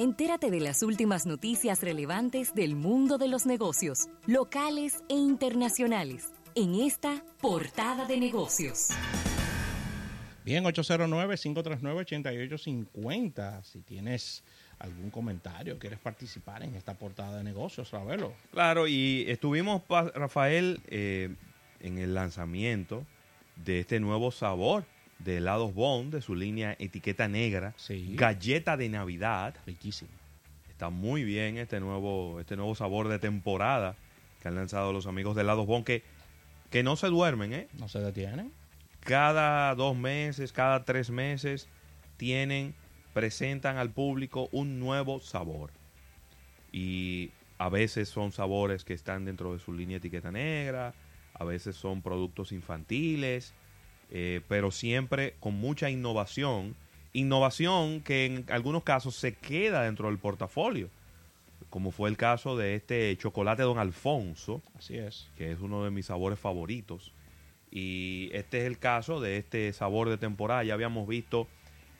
Entérate de las últimas noticias relevantes del mundo de los negocios, locales e internacionales, en esta portada de negocios. Bien, 809-539-8850. Si tienes algún comentario, quieres participar en esta portada de negocios, Ravelo. Claro, y estuvimos, Rafael, eh, en el lanzamiento de este nuevo sabor de helados Bond, de su línea etiqueta negra, galleta de Navidad. Riquísimo. Está muy bien este nuevo, este nuevo sabor de temporada que han lanzado los amigos de helados Bond, que, que no se duermen, ¿eh? No se detienen. Cada dos meses, cada tres meses, tienen, presentan al público un nuevo sabor. Y a veces son sabores que están dentro de su línea etiqueta negra, a veces son productos infantiles, eh, pero siempre con mucha innovación. Innovación que en algunos casos se queda dentro del portafolio, como fue el caso de este chocolate Don Alfonso. Así es. Que es uno de mis sabores favoritos. Y este es el caso de este sabor de temporada. Ya habíamos visto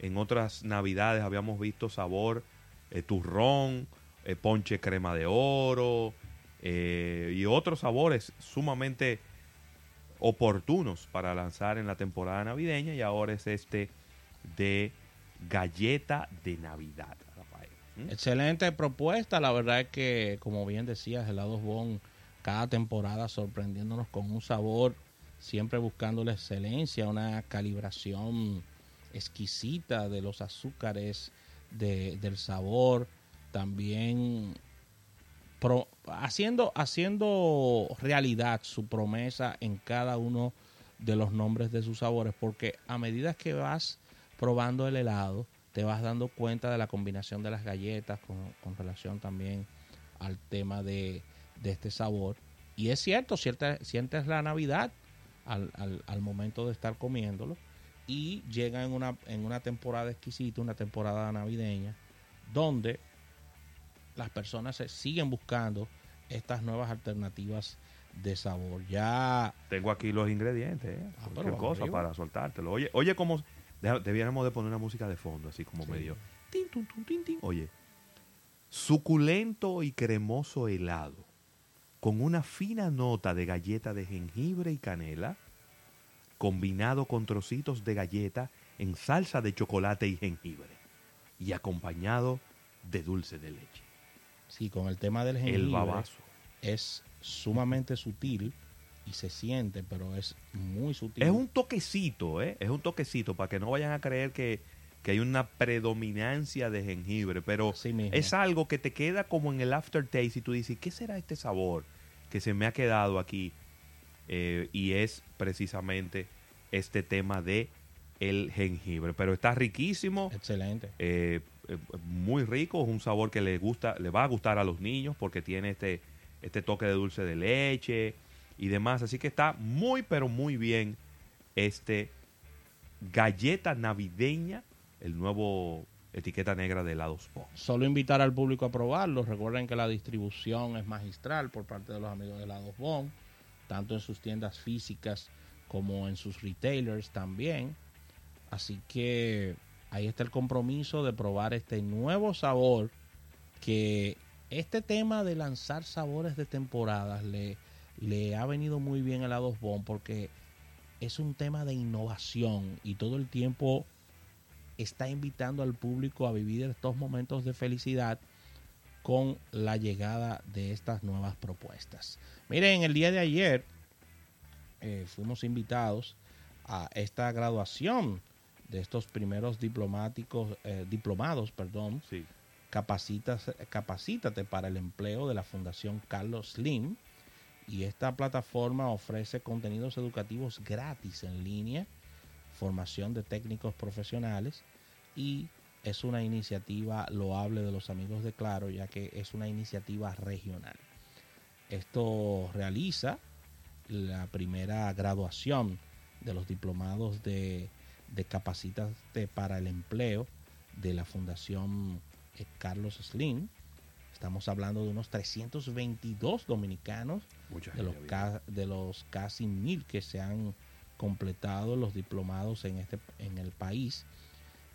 en otras navidades, habíamos visto sabor eh, turrón, eh, ponche crema de oro y otros sabores sumamente oportunos para lanzar en la temporada navideña y ahora es este de galleta de Navidad, Rafael. ¿Mm? Excelente propuesta, la verdad es que como bien decías, helados Bon cada temporada sorprendiéndonos con un sabor, siempre buscando la excelencia, una calibración exquisita de los azúcares, del sabor, también haciendo, haciendo realidad su promesa en cada uno de los nombres de sus sabores, porque a medida que vas probando el helado, te vas dando cuenta de la combinación de las galletas con, relación también al tema de, este sabor. Y es cierto, sientes, la Navidad al, al, momento de estar comiéndolo y llega en una, en una temporada exquisita, una temporada navideña, donde las personas se siguen buscando estas nuevas alternativas de sabor. Ya tengo aquí los ingredientes, ¿eh? ah, cosa para soltártelo. Oye, oye como debiéramos de poner una música de fondo así como medio Oye, suculento y cremoso helado con una fina nota de galleta de jengibre y canela combinado con trocitos de galleta en salsa de chocolate y jengibre y acompañado de dulce de leche. Sí, con el tema del jengibre. Es sumamente sutil y se siente, pero es muy sutil. Es un toquecito, ¿eh? Es un toquecito para que no vayan a creer que, hay una predominancia de jengibre, pero es algo que te queda como en el aftertaste y tú dices, ¿qué será este sabor que se me ha quedado aquí? Eh, y es precisamente este tema de el jengibre, pero está riquísimo. Excelente. Eh, muy rico, es un sabor que le gusta, le va a gustar a los niños porque tiene este, este toque de dulce de leche y demás. Así que está muy, pero muy bien este galleta navideña, el nuevo etiqueta negra de helados Bon. Solo invitar al público a probarlo. Recuerden que la distribución es magistral por parte de los amigos de helados Bon, tanto en sus tiendas físicas como en sus retailers también. Así que ahí está el compromiso de probar este nuevo sabor que este tema de lanzar sabores de temporadas le, ha venido muy bien a la Dos Bon porque es un tema de innovación y todo el tiempo está invitando al público a vivir estos momentos de felicidad con la llegada de estas nuevas propuestas. Miren, el día de ayer eh, fuimos invitados a esta graduación de estos primeros diplomáticos, eh, diplomados, perdón, sí. Capacitas, Capacítate para el empleo de la Fundación Carlos Slim. Y esta plataforma ofrece contenidos educativos gratis en línea, formación de técnicos profesionales y es una iniciativa loable de los amigos de Claro, ya que es una iniciativa regional. Esto realiza la primera graduación de los diplomados de de Capacítate para el Empleo de la Fundación eh, Carlos Slim. Estamos hablando de unos 322 dominicanos de los, de los casi mil que se han completado los diplomados en, este, en el país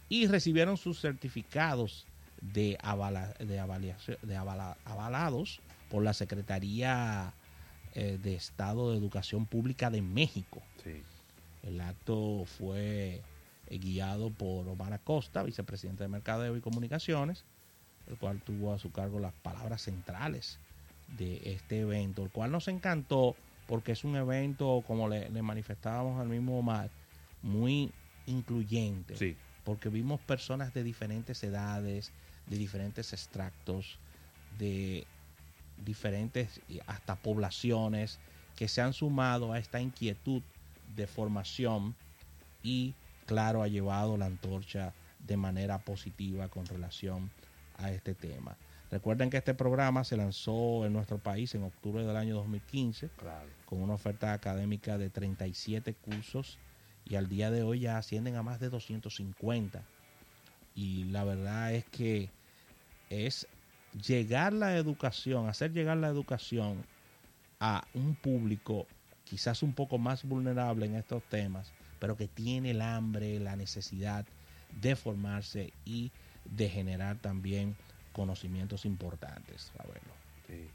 y recibieron sus certificados de, avala- de, avaliación- de avala- avalados por la Secretaría eh, de Estado de Educación Pública de México. Sí. El acto fue eh, guiado por Omar Acosta, vicepresidente de Mercadeo y Comunicaciones, el cual tuvo a su cargo las palabras centrales de este evento, el cual nos encantó porque es un evento, como le, le manifestábamos al mismo Omar, muy incluyente, Sí. porque vimos personas de diferentes edades, de diferentes extractos, de diferentes hasta poblaciones que se han sumado a esta inquietud de formación y claro ha llevado la antorcha de manera positiva con relación a este tema. Recuerden que este programa se lanzó en nuestro país en octubre del año 2015 Claro. con una oferta académica de 37 cursos y al día de hoy ya ascienden a más de 250. Y la verdad es que es llegar la educación, hacer llegar la educación a un público quizás un poco más vulnerable en estos temas, pero que tiene el hambre, la necesidad de formarse y de generar también conocimientos importantes. Sí.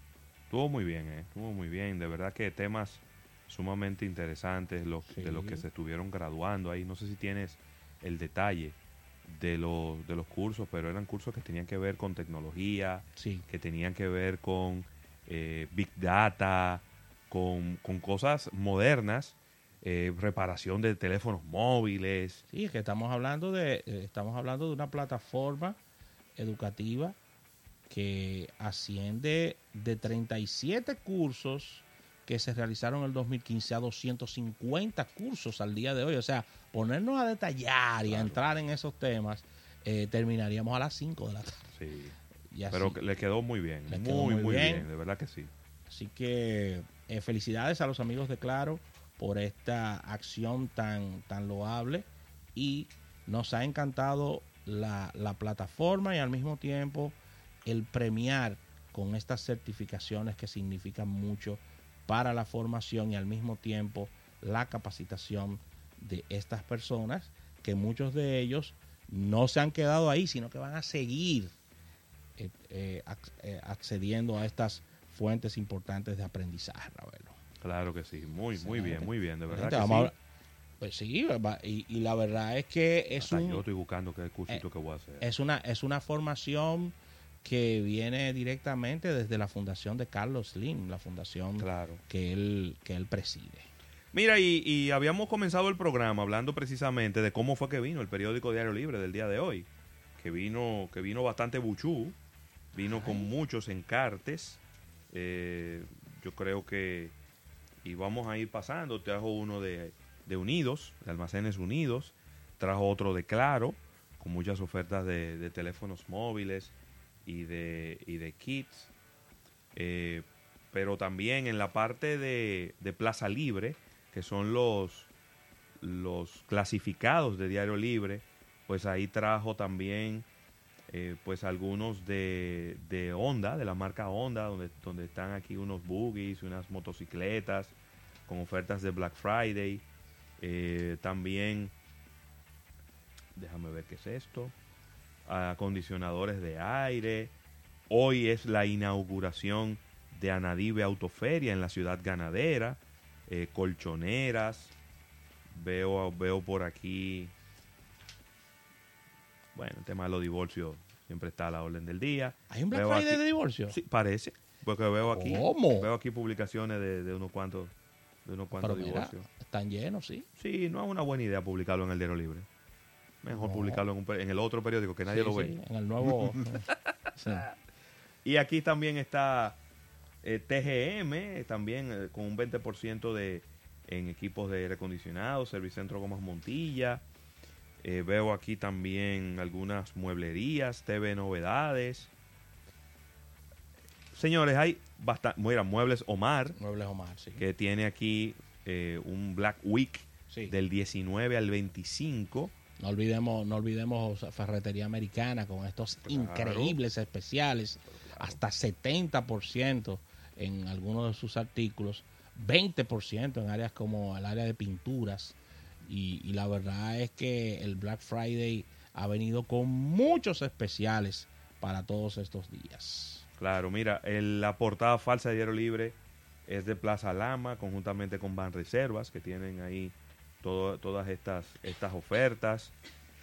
Estuvo muy bien, ¿eh? Estuvo muy bien. De verdad que temas sumamente interesantes los, de los que se estuvieron graduando ahí. No sé si tienes el detalle de los, de los cursos, pero eran cursos que tenían que ver con tecnología, Sí, que tenían que ver con eh, Big Data, con, con cosas modernas, eh, reparación de teléfonos móviles. Sí, es que estamos hablando de eh, estamos hablando de una plataforma educativa que asciende de 37 cursos que se realizaron en el 2015 a 250 cursos al día de hoy. O sea, ponernos a detallar y a entrar en esos temas, eh, terminaríamos a las 5 de la tarde. Sí. Y así. Pero le quedó muy bien, muy, quedó muy muy bien. bien. de verdad que sí. Así que eh, felicidades a los amigos de Claro por esta acción tan, tan loable y nos ha encantado la, la plataforma y al mismo tiempo el premiar con estas certificaciones que significan mucho para la formación y al mismo tiempo la capacitación de estas personas que muchos de ellos no se han quedado ahí, sino que van a seguir eh, eh, ac- accediendo a estas fuentes importantes de aprendizaje, Ravelo. Claro que sí, muy, muy bien, muy bien, de verdad Gente, que vamos sí. Pues sí, y, y la verdad es que es, Hasta un- yo estoy buscando qué cursito eh, que voy a hacer. es, una, es una formación que viene directamente desde la fundación de Carlos Slim, la fundación Claro. que, él, que él preside. Mira, y, y habíamos comenzado el programa hablando precisamente de cómo fue que vino el periódico Diario Libre del día de hoy. Que vino, que vino bastante buchú, vino con muchos encartes. Eh, yo creo que, y vamos a ir pasando, trajo uno de, de Unidos, de Almacenes Unidos, trajo otro de Claro, con muchas ofertas de, de teléfonos móviles y de, y de kits. Eh, pero también en la parte de, de Plaza Libre, que son los, los clasificados de Diario Libre, pues ahí trajo también eh, pues algunos de, de Honda, de la marca Honda, donde, donde están aquí unos buggies, unas motocicletas con ofertas de Black Friday. Eh, también, déjame ver qué es esto, acondicionadores de aire. Hoy es la inauguración de Anadive Autoferia en la ciudad ganadera, eh, colchoneras. Veo, veo por aquí, bueno, el tema de los divorcios siempre está a la orden del día. ¿Hay un Black Veo Friday aquí- de divorcio? Sí, parece, porque veo aquí, ¿Cómo? veo aquí publicaciones de, de unos cuantos, de unos cuantos Pero mira, divorcios. están llenos, sí. Sí, no es una buena idea publicarlo en el Diario Libre. Mejor No. publicarlo en, un en el otro periódico que nadie Sí, lo ve. sí, en el nuevo... sí. Y aquí también está eh, TGM, eh, también eh, con un 20% de, en equipos de aire acondicionado, Servicentro Gomas Montilla. Eh, veo aquí también algunas mueblerías, TV Novedades. Señores, hay bastante, mira, Muebles Omar, Muebles Omar, sí. que tiene aquí eh, un Black Week Sí. del 19 al 25. No olvidemos, no olvidemos Ferretería Americana con estos Claro. increíbles especiales, hasta 70% en algunos de sus artículos, 20% en áreas como el área de pinturas. Y, la verdad es que el Black Friday ha venido con muchos especiales para todos estos días. Claro, mira, la portada falsa de Diario Libre es de Plaza Lama, conjuntamente con Ban Reservas, que tienen ahí todo- todas estas, estas ofertas.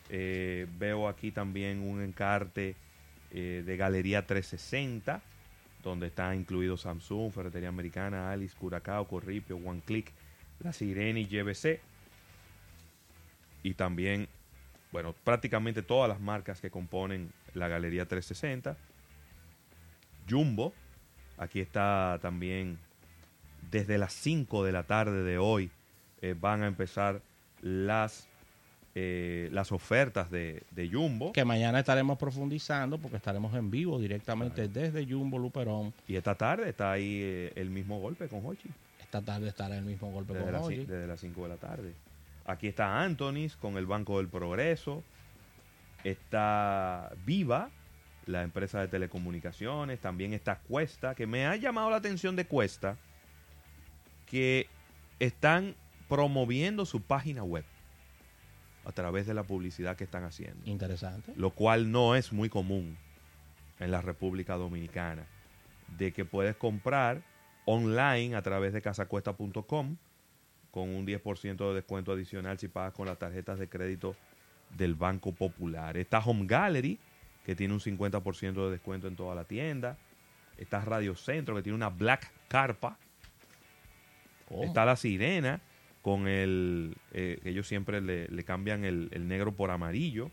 Eh, veo aquí también un encarte eh, de Galería 360, donde está incluido Samsung, Ferretería Americana, Alice, Curacao, Corripio, One Click, La Sirena y GBC. Y también, bueno, prácticamente todas las marcas que componen la Galería 360. Jumbo. Aquí está también desde las 5 de la tarde de hoy eh, van a empezar las, eh, las ofertas de, de Jumbo. Que mañana estaremos profundizando porque estaremos en vivo directamente desde Jumbo Luperón. Y esta tarde está ahí eh, el mismo golpe con Hochi. Esta tarde estará el mismo golpe Desde, con las, Oji. ci- desde las 5 de la tarde. Aquí está Antonis con el Banco del Progreso. Está Viva, la empresa de telecomunicaciones. También está Cuesta, que me ha llamado la atención de Cuesta, que están promoviendo su página web a través de la publicidad que están haciendo Interesante. lo cual no es muy común en la República Dominicana, de que puedes comprar online a través de casacuesta.com con un 10% de descuento adicional si pagas con las tarjetas de crédito del Banco Popular. Está Home Gallery, que tiene un 50% de descuento en toda la tienda. Está Radio Centro, que tiene una Black Carpa. Está La Sirena, con el. eh, que ellos siempre le, le cambian el, el negro por amarillo.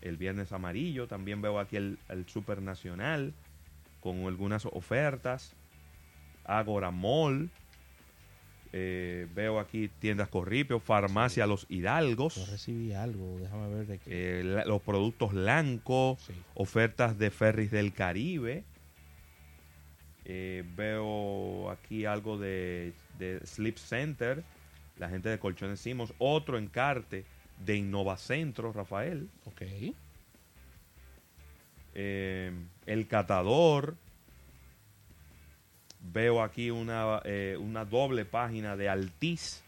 El viernes amarillo. También veo aquí el, el Super Nacional, con algunas ofertas. Agora Mall. Eh, veo aquí tiendas Corripio, Farmacia Los Yo Hidalgos. recibí algo, déjame ver de qué. eh, la- los productos Lanco. Sí. Ofertas de ferries del Caribe. Eh, veo aquí algo de, de Sleep Center. La gente de Colchones Simos. Otro encarte de Innovacentro, Rafael. Ok. El Catador. Veo aquí una, eh, una doble página de Altiz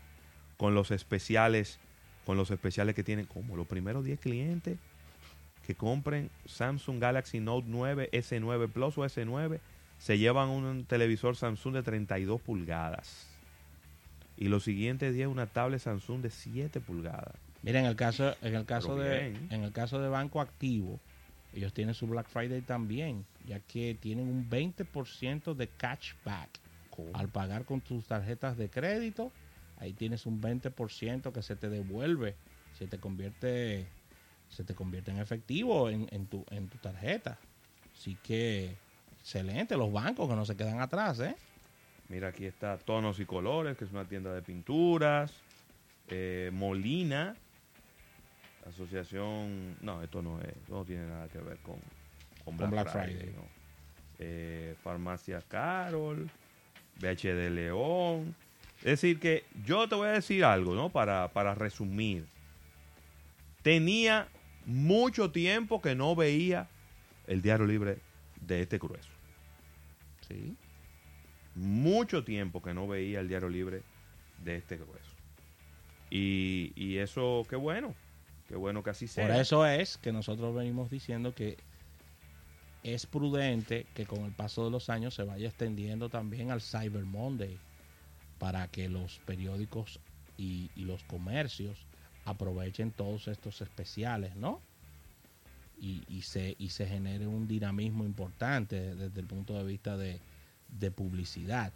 con los especiales con los especiales que tienen como los primeros 10 clientes que compren Samsung Galaxy Note 9 S9 Plus o S9 se llevan un televisor Samsung de 32 pulgadas. Y los siguientes 10 una tablet Samsung de 7 pulgadas. Mira, en el caso, en el caso de, en el caso de Banco Activo, ellos tienen su Black Friday también, ya que tienen un 20% de cashback al pagar con tus tarjetas de crédito. Ahí tienes un 20% que se te devuelve, se te convierte, se te convierte en efectivo en, en tu, en tu tarjeta. Así que excelente, los bancos que no se quedan atrás, ¿eh? Mira, aquí está Tonos y Colores, que es una tienda de pinturas. Eh, Molina, asociación... No, esto no es, esto no tiene nada que ver con, con Black, Black Friday. Friday. no. Eh, Farmacia Carol, BHD León. Es decir, que yo te voy a decir algo, ¿no? Para, para resumir. Tenía mucho tiempo que no veía el diario libre de este grueso Sí. mucho tiempo que no veía el diario libre de este grueso. Y, y eso, qué bueno, qué bueno que así sea. Por eso es que nosotros venimos diciendo que es prudente que con el paso de los años se vaya extendiendo también al Cyber Monday para que los periódicos y, y los comercios aprovechen todos estos especiales, ¿no? Y, y se, y se genere un dinamismo importante desde el punto de vista de, de publicidad.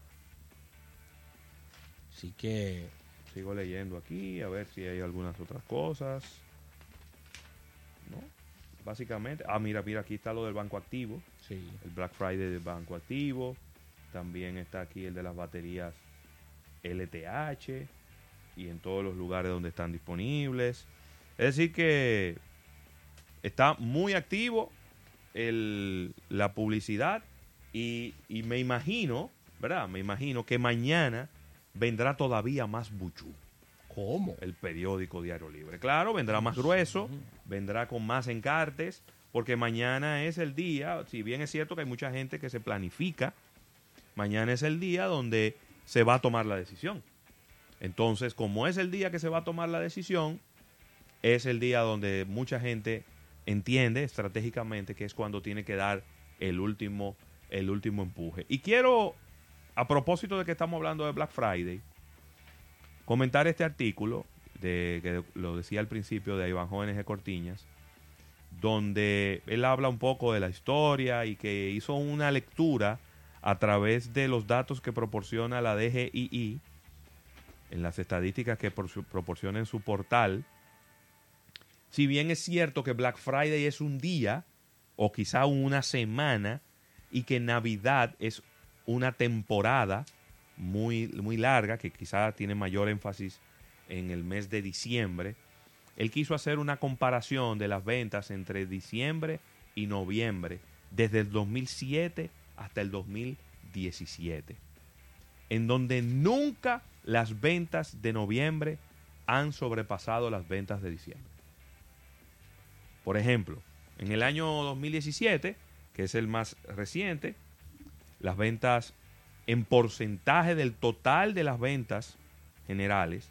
Así que Sigo leyendo aquí, a ver si hay algunas otras cosas. ¿No? Básicamente, ah, mira, mira, aquí está lo del banco activo, sí, el Black Friday del banco activo. También está aquí el de las baterías LTH y en todos los lugares donde están disponibles. Es decir que está muy activo el- la publicidad y, y me imagino, ¿verdad? Me imagino que mañana vendrá todavía más buchú ¿cómo? el periódico Diario Libre. Claro, vendrá más grueso, vendrá con más encartes, porque mañana es el día, si bien es cierto que hay mucha gente que se planifica, mañana es el día donde se va a tomar la decisión. Entonces, como es el día que se va a tomar la decisión, es el día donde mucha gente entiende estratégicamente que es cuando tiene que dar el último, el último empuje. Y quiero, a propósito de que estamos hablando de Black Friday, comentar este artículo, de, que lo decía al principio, de Iván Jóvenes de Cortiñas, donde él habla un poco de la historia y que hizo una lectura a través de los datos que proporciona la DGII en las estadísticas que proporciona en su portal. Si bien es cierto que Black Friday es un día o quizá una semana y que Navidad es una temporada muy, muy larga que quizá tiene mayor énfasis en el mes de diciembre, él quiso hacer una comparación de las ventas entre diciembre y noviembre desde el 2007 hasta el 2017, en donde nunca las ventas de noviembre han sobrepasado las ventas de diciembre. Por ejemplo, en el año 2017, que es el más reciente, las ventas en porcentaje del total de las ventas generales,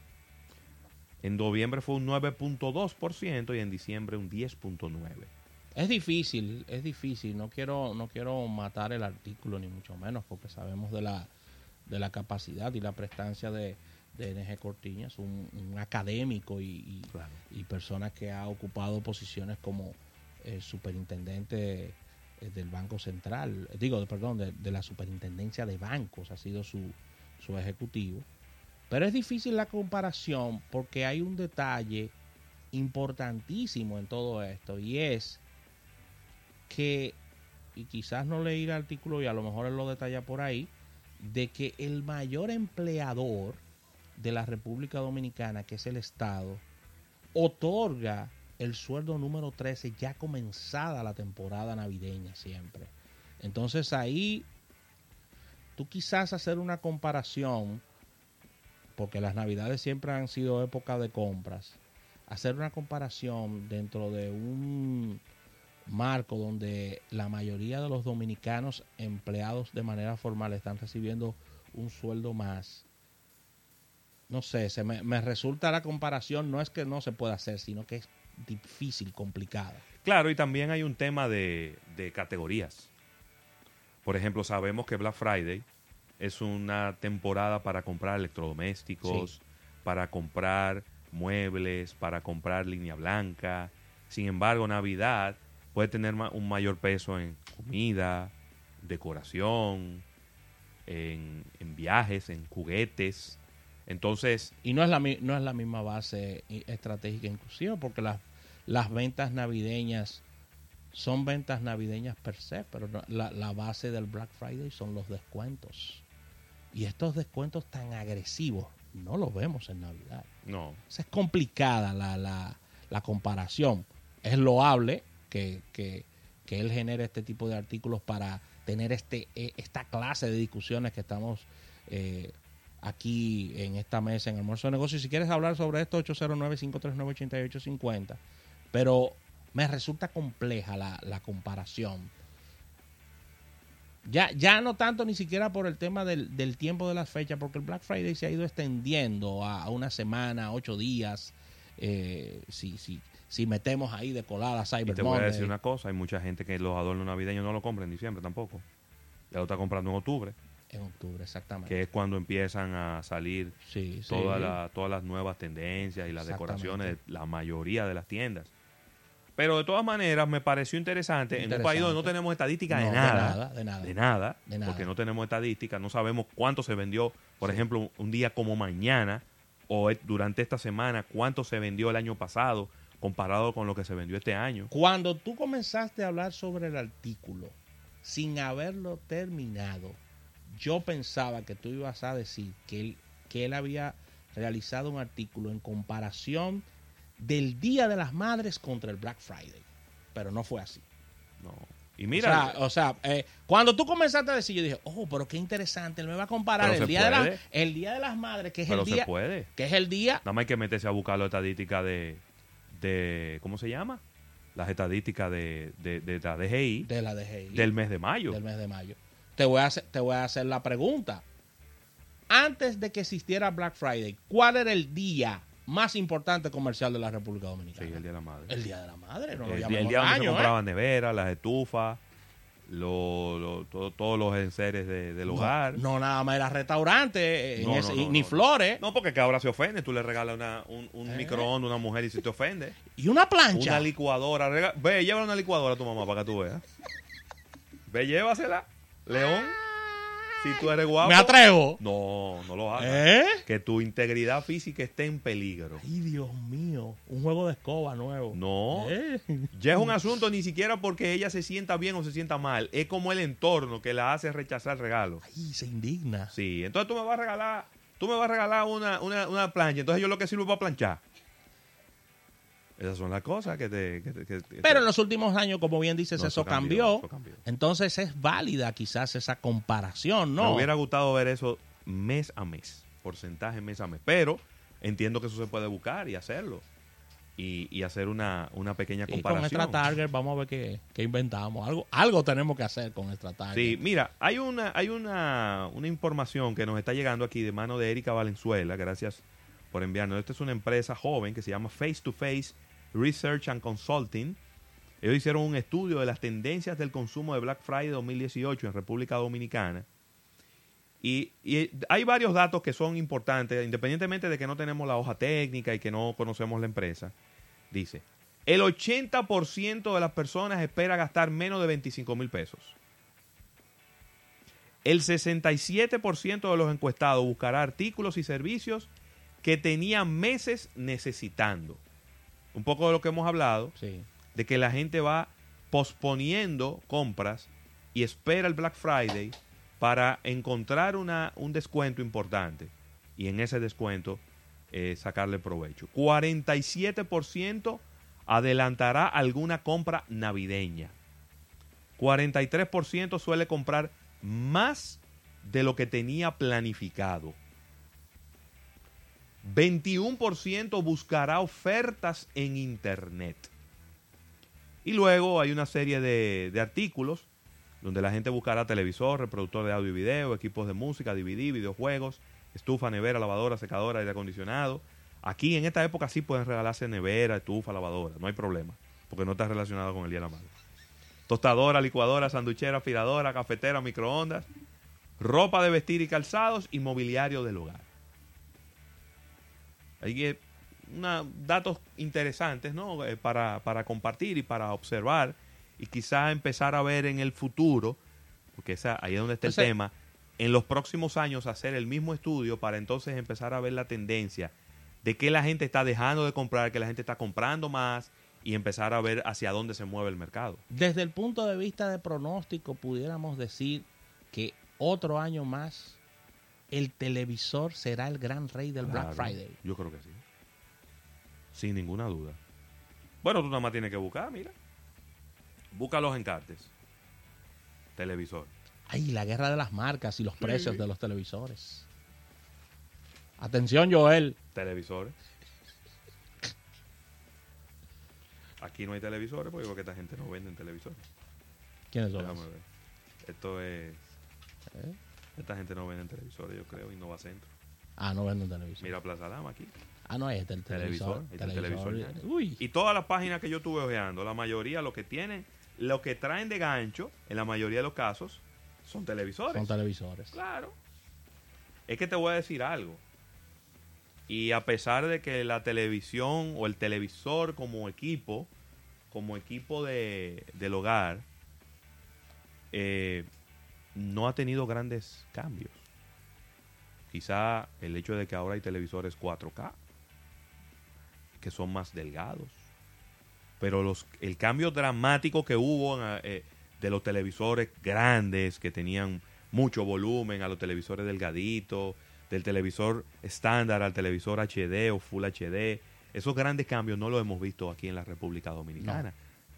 en noviembre fue un 9.2% y en diciembre un 10.9%. Es difícil, es difícil. No quiero, no quiero matar el artículo ni mucho menos, porque sabemos de la, de la capacidad y la prestancia de, de NG Cortiñas, un, académico y, y, persona que ha ocupado posiciones como eh, superintendente del Banco Central, digo, perdón, de, la superintendencia de bancos, ha sido su, su ejecutivo. Pero es difícil la comparación porque hay un detalle importantísimo en todo esto y es que, y quizás no leí el artículo y a lo mejor él lo detalla por ahí, de que el mayor empleador de la República Dominicana, que es el Estado, otorga el sueldo número 13 ya comenzada la temporada navideña siempre. Entonces ahí tú quizás hacer una comparación, porque las navidades siempre han sido época de compras, hacer una comparación dentro de un marco donde la mayoría de los dominicanos empleados de manera formal están recibiendo un sueldo más. No sé, se me, me resulta la comparación, no es que no se pueda hacer, sino que es difícil, complicada. Claro, y también hay un tema de, categorías. Por ejemplo, sabemos que Black Friday es una temporada para comprar electrodomésticos, para comprar muebles, para comprar línea blanca. Sin embargo, Navidad puede tener un mayor peso en comida, decoración, en, en viajes, en juguetes. Entonces... Y no es la, no es la misma base estratégica inclusive, porque las las ventas navideñas son ventas navideñas per se, pero la, base del Black Friday son los descuentos. Y estos descuentos tan agresivos no los vemos en Navidad. No. es complicada la, la, comparación. Es loable que, que, él genere este tipo de artículos para tener este, e, esta clase de discusiones que estamos eh, aquí en esta mesa en Almuerzo de Negocios. Si quieres hablar sobre esto, 809-539-8850 pero me resulta compleja la, comparación. Ya, ya no tanto ni siquiera por el tema del, tiempo de las fechas, porque el Black Friday se ha ido extendiendo a, una semana, ocho días. Eh, si, si, si metemos ahí de colada Cyber Y te voy a decir una cosa, hay mucha gente que los adornos navideños no lo compra en diciembre tampoco. Ya lo está comprando en octubre. En octubre, exactamente. Que es cuando empiezan a salir todas las nuevas tendencias y las decoraciones de la mayoría de las tiendas. Pero de todas maneras me pareció interesante, en un país donde no tenemos estadística de, nada, de, nada, de, nada, porque no tenemos estadística, no sabemos cuánto se vendió, por ejemplo, un día como mañana o durante esta semana, cuánto se vendió el año pasado comparado con lo que se vendió este año. Cuando tú comenzaste a hablar sobre el artículo sin haberlo terminado, yo pensaba que tú ibas a decir que él, que él había realizado un artículo en comparación del Día de las Madres contra el Black Friday. Pero no fue así. No. Y mira, o sea, eh, cuando tú comenzaste a decir, yo dije, oh, pero qué interesante, él me va a comparar el día, de la, el día de las Madres, que es el día, puede. que es el día. Nada más hay que meterse a buscar la estadística de, de, ¿cómo se llama? Las estadísticas de, de, de, la DGI. De la DGI. Del mes de mayo. Del mes de mayo. Te voy a hacer, te voy a hacer la pregunta. Antes de que existiera Black Friday, ¿cuál era el día más importante comercial de la República Sí, Dominicana. el Día de la Madre. El Día de la Madre, no lo el, día- llamemos el día donde se daño, ¿eh? compraban neveras, las estufas, lo- lo- todo- todos los enseres de- del hogar. No, nada más era restaurante, en No, ese- ni flores. No, porque que ahora se ofende. Tú le regalas una, un, un ¿Eh? microondas a una mujer y se te ofende. Y una plancha. Una licuadora. rega- Ve, llévale una licuadora a tu mamá para que tú veas. Ve, llévasela. León, si tú eres guapo. Me atrevo. No, no lo hagas. ¿Eh? Que tu integridad física esté en peligro. Ay, Dios mío. Un juego de escoba nuevo. No. ¿Eh? Ya es un asunto ni siquiera porque ella se sienta bien o se sienta mal. Es como el entorno que la hace rechazar el regalo. Ay, se indigna. Sí, entonces tú me vas a regalar, tú me vas a regalar una, una, una plancha. Entonces yo lo que sirvo para planchar. Esas son las cosas que te... que te- que- que Pero en los últimos años, como bien dices, No, eso, cambió, cambió, eso cambió. Entonces es válida quizás esa comparación, ¿no? Me hubiera gustado ver eso mes a mes, porcentaje mes a mes. Pero entiendo que eso se puede buscar y hacerlo. Y, y hacer una, una pequeña Y con comparación. Extra Target vamos a ver qué, qué inventamos. Algo, algo tenemos que hacer con Extra Target. Sí, mira, hay una, hay una, una información que nos está llegando aquí de mano de Erika Valenzuela, gracias por enviarnos. Esta es una empresa joven que se llama Face to Face Research and Consulting. Ellos hicieron un estudio de las tendencias del consumo de Black Friday 2018 en República Dominicana. Y, hay varios datos que son importantes, independientemente de que no tenemos la hoja técnica y que no conocemos la empresa. Dice, el 80% de las personas espera gastar menos de 25 mil pesos. El 67% de los encuestados buscará artículos y servicios que tenían meses necesitando. Un poco de lo que hemos hablado, Sí. de que la gente va posponiendo compras y espera el Black Friday para encontrar una, un descuento importante y en ese descuento eh, sacarle provecho. 47% adelantará alguna compra navideña. 43% suele comprar más de lo que tenía planificado. 21% buscará ofertas en Internet. Y luego hay una serie de, artículos donde la gente buscará televisor, reproductor de audio y video, equipos de música, DVD, videojuegos, estufa, nevera, lavadora, secadora, aire acondicionado. Aquí en esta época sí pueden regalarse nevera, estufa, lavadora, no hay problema, porque no está relacionado con el Día de la Madre. Tostadora, licuadora, sanduchera, aspiradora, cafetera, microondas, ropa de vestir y calzados y mobiliario del hogar. Hay que una, datos interesantes ¿no? Eh, para, para compartir y para observar y quizá empezar a ver en el futuro, porque esa, ahí es donde está Entonces- el tema, en los próximos años hacer el mismo estudio para entonces empezar a ver la tendencia de que la gente está dejando de comprar, que la gente está comprando más y empezar a ver hacia dónde se mueve el mercado. Desde el punto de vista de pronóstico, pudiéramos decir que otro año más el televisor será el gran rey del Black Friday. Yo creo que sí. Sin ninguna duda. Bueno, tú nada más tienes que buscar, mira. Busca los encartes. Televisor. Ay, la guerra de las marcas y los precios de los televisores. Atención, Joel. Televisores. Aquí no hay televisores porque porque esta gente no vende televisores. ¿Quiénes son? Déjame ver. Esto es. ¿Eh? Esta gente no vende televisores, yo creo, Innova Centro. Ah, no venden televisor. Mira Plaza Dama aquí. Ah, no, ahí está el televisor. Televisor, televisor. Uy. Y todas las páginas que yo estuve ojeando, la mayoría lo que tienen, lo que traen de gancho, en la mayoría de los casos, son televisores. Son televisores. Claro. Es que te voy a decir algo. Y a pesar de que la televisión o el televisor como equipo, como equipo de, del hogar, eh, no ha tenido grandes cambios. Quizá el hecho de que ahora hay televisores 4K, que son más delgados. Pero los, el cambio dramático que hubo en, eh, de los televisores grandes que tenían mucho volumen a los televisores delgaditos, del televisor estándar al televisor HD o Full HD, esos grandes cambios no los hemos visto aquí en la República Dominicana.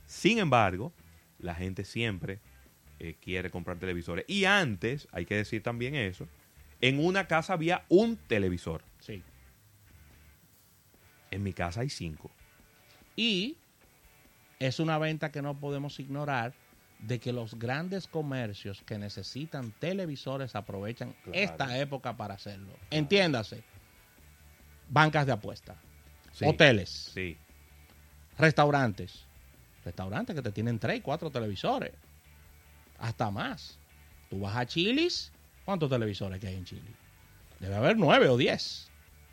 Sin embargo, la gente siempre eh, quiere comprar televisores. Y antes, hay que decir también eso, en una casa había un televisor. Sí. En mi casa hay cinco. Y es una venta que no podemos ignorar de que los grandes comercios que necesitan televisores aprovechan Claro. esta época para hacerlo. Entiéndase, bancas de apuesta, Sí. Hoteles, Sí. restaurantes. Restaurantes que te tienen tres, cuatro televisores. Hasta más. Tú vas a Chilis. ¿Cuántos televisores que hay en Chile? Debe haber nueve o diez.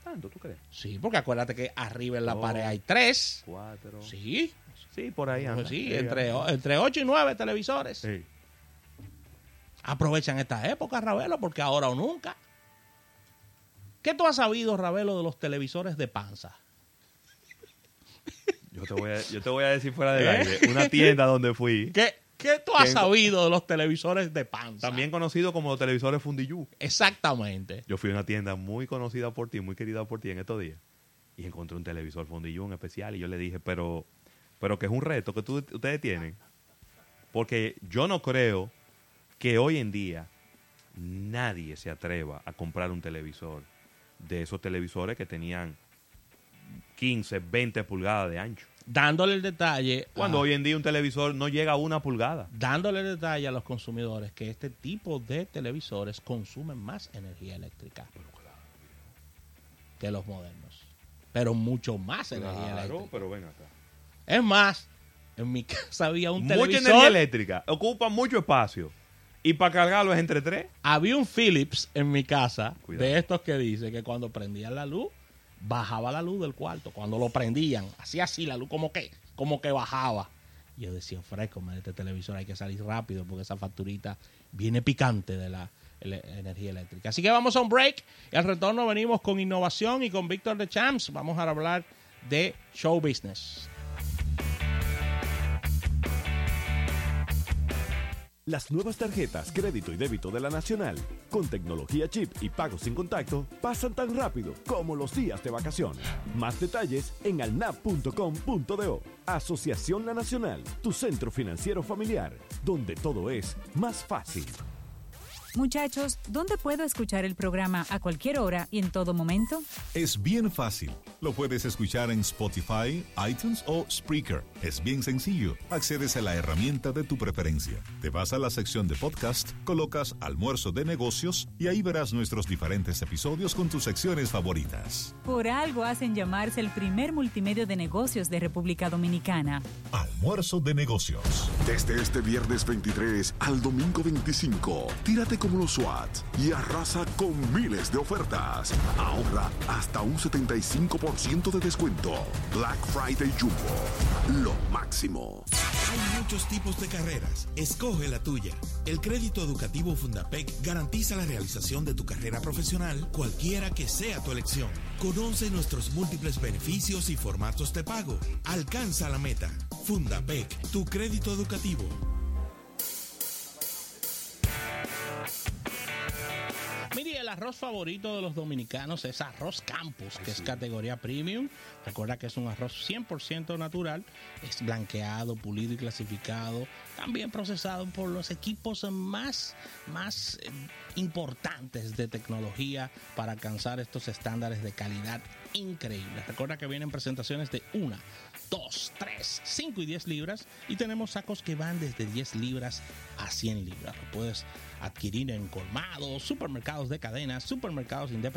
¿Tanto tú crees? Sí, porque acuérdate que arriba en la pared hay tres. Cuatro. Sí, Sí, por ahí anda. pues sí, entre, anda. entre ocho y nueve televisores. Sí. Aprovechan esta época, Ravelo, porque ahora o nunca. ¿Qué tú has sabido, Ravelo, de los televisores de panza? Yo te voy a, yo te voy a decir fuera del ¿Eh? aire. Una tienda donde fui, ¿Qué, qué tú has sabido de los televisores de panza? también conocido como los televisores Fundillú. Exactamente. Yo fui a una tienda muy conocida por ti, muy querida por ti en estos días. Y encontré un televisor Fundillú en especial. Y yo le dije, pero, pero que es un reto que tú- ustedes tienen. Porque yo no creo que hoy en día nadie se atreva a comprar un televisor de esos televisores que tenían 15, 20 pulgadas de ancho. Dándole el detalle. Cuando a- hoy en día un televisor no llega a una pulgada. dándole el detalle a los consumidores que este tipo de televisores consumen más energía eléctrica que los modernos. Pero mucho más energía eléctrica. pero ven acá. Es más, en mi casa había un Mucha televisor. energía eléctrica, ocupa mucho espacio. Y para cargarlo es entre tres. Había un Philips en mi casa Cuidado. de estos que dice que cuando prendían la luz, bajaba la luz del cuarto. Cuando lo prendían, hacía así la luz como que, como que bajaba. Y yo decía, fresco, de este televisor hay que salir rápido porque esa facturita viene picante de la energía eléctrica. Así que vamos a un break y al retorno venimos con innovación y con Víctor de Champs. Vamos a hablar de show business. Las nuevas tarjetas crédito y débito de la Nacional, con tecnología chip y pagos sin contacto, pasan tan rápido como los días de vacaciones. Más detalles en alnap.com.do. Asociación La Nacional, tu centro financiero familiar, donde todo es más fácil. Muchachos, ¿dónde puedo escuchar el programa a cualquier hora y en todo momento? Es bien fácil. Lo puedes escuchar en Spotify, iTunes o Spreaker. Es bien sencillo. Accedes a la herramienta de tu preferencia. Te vas a la sección de podcast, colocas almuerzo de negocios y ahí verás nuestros diferentes episodios con tus secciones favoritas. Por algo hacen llamarse el primer multimedio de negocios de República Dominicana. Almuerzo de negocios. Desde este viernes 23 al domingo 25, tírate como los SWAT y arrasa con miles de ofertas. Ahorra hasta un 75% de descuento. Black Friday Jumbo, lo máximo. Hay muchos tipos de carreras. Escoge la tuya. El crédito educativo Fundapec garantiza la realización de tu carrera profesional, cualquiera que sea tu elección. Conoce nuestros múltiples beneficios y formatos de pago. Alcanza la meta. Fundapec, tu crédito educativo. El arroz favorito de los dominicanos es arroz Campos, que es categoría premium. Recuerda que es un arroz 100% natural, es blanqueado, pulido y clasificado, también procesado por los equipos más, más eh, importantes de tecnología para alcanzar estos estándares de calidad increíbles. Recuerda que vienen presentaciones de una, 2, 3, 5 y 10 libras y tenemos sacos que van desde 10 libras a 100 libras. Lo puedes adquirir en colmados, supermercados de cadenas, supermercados independientes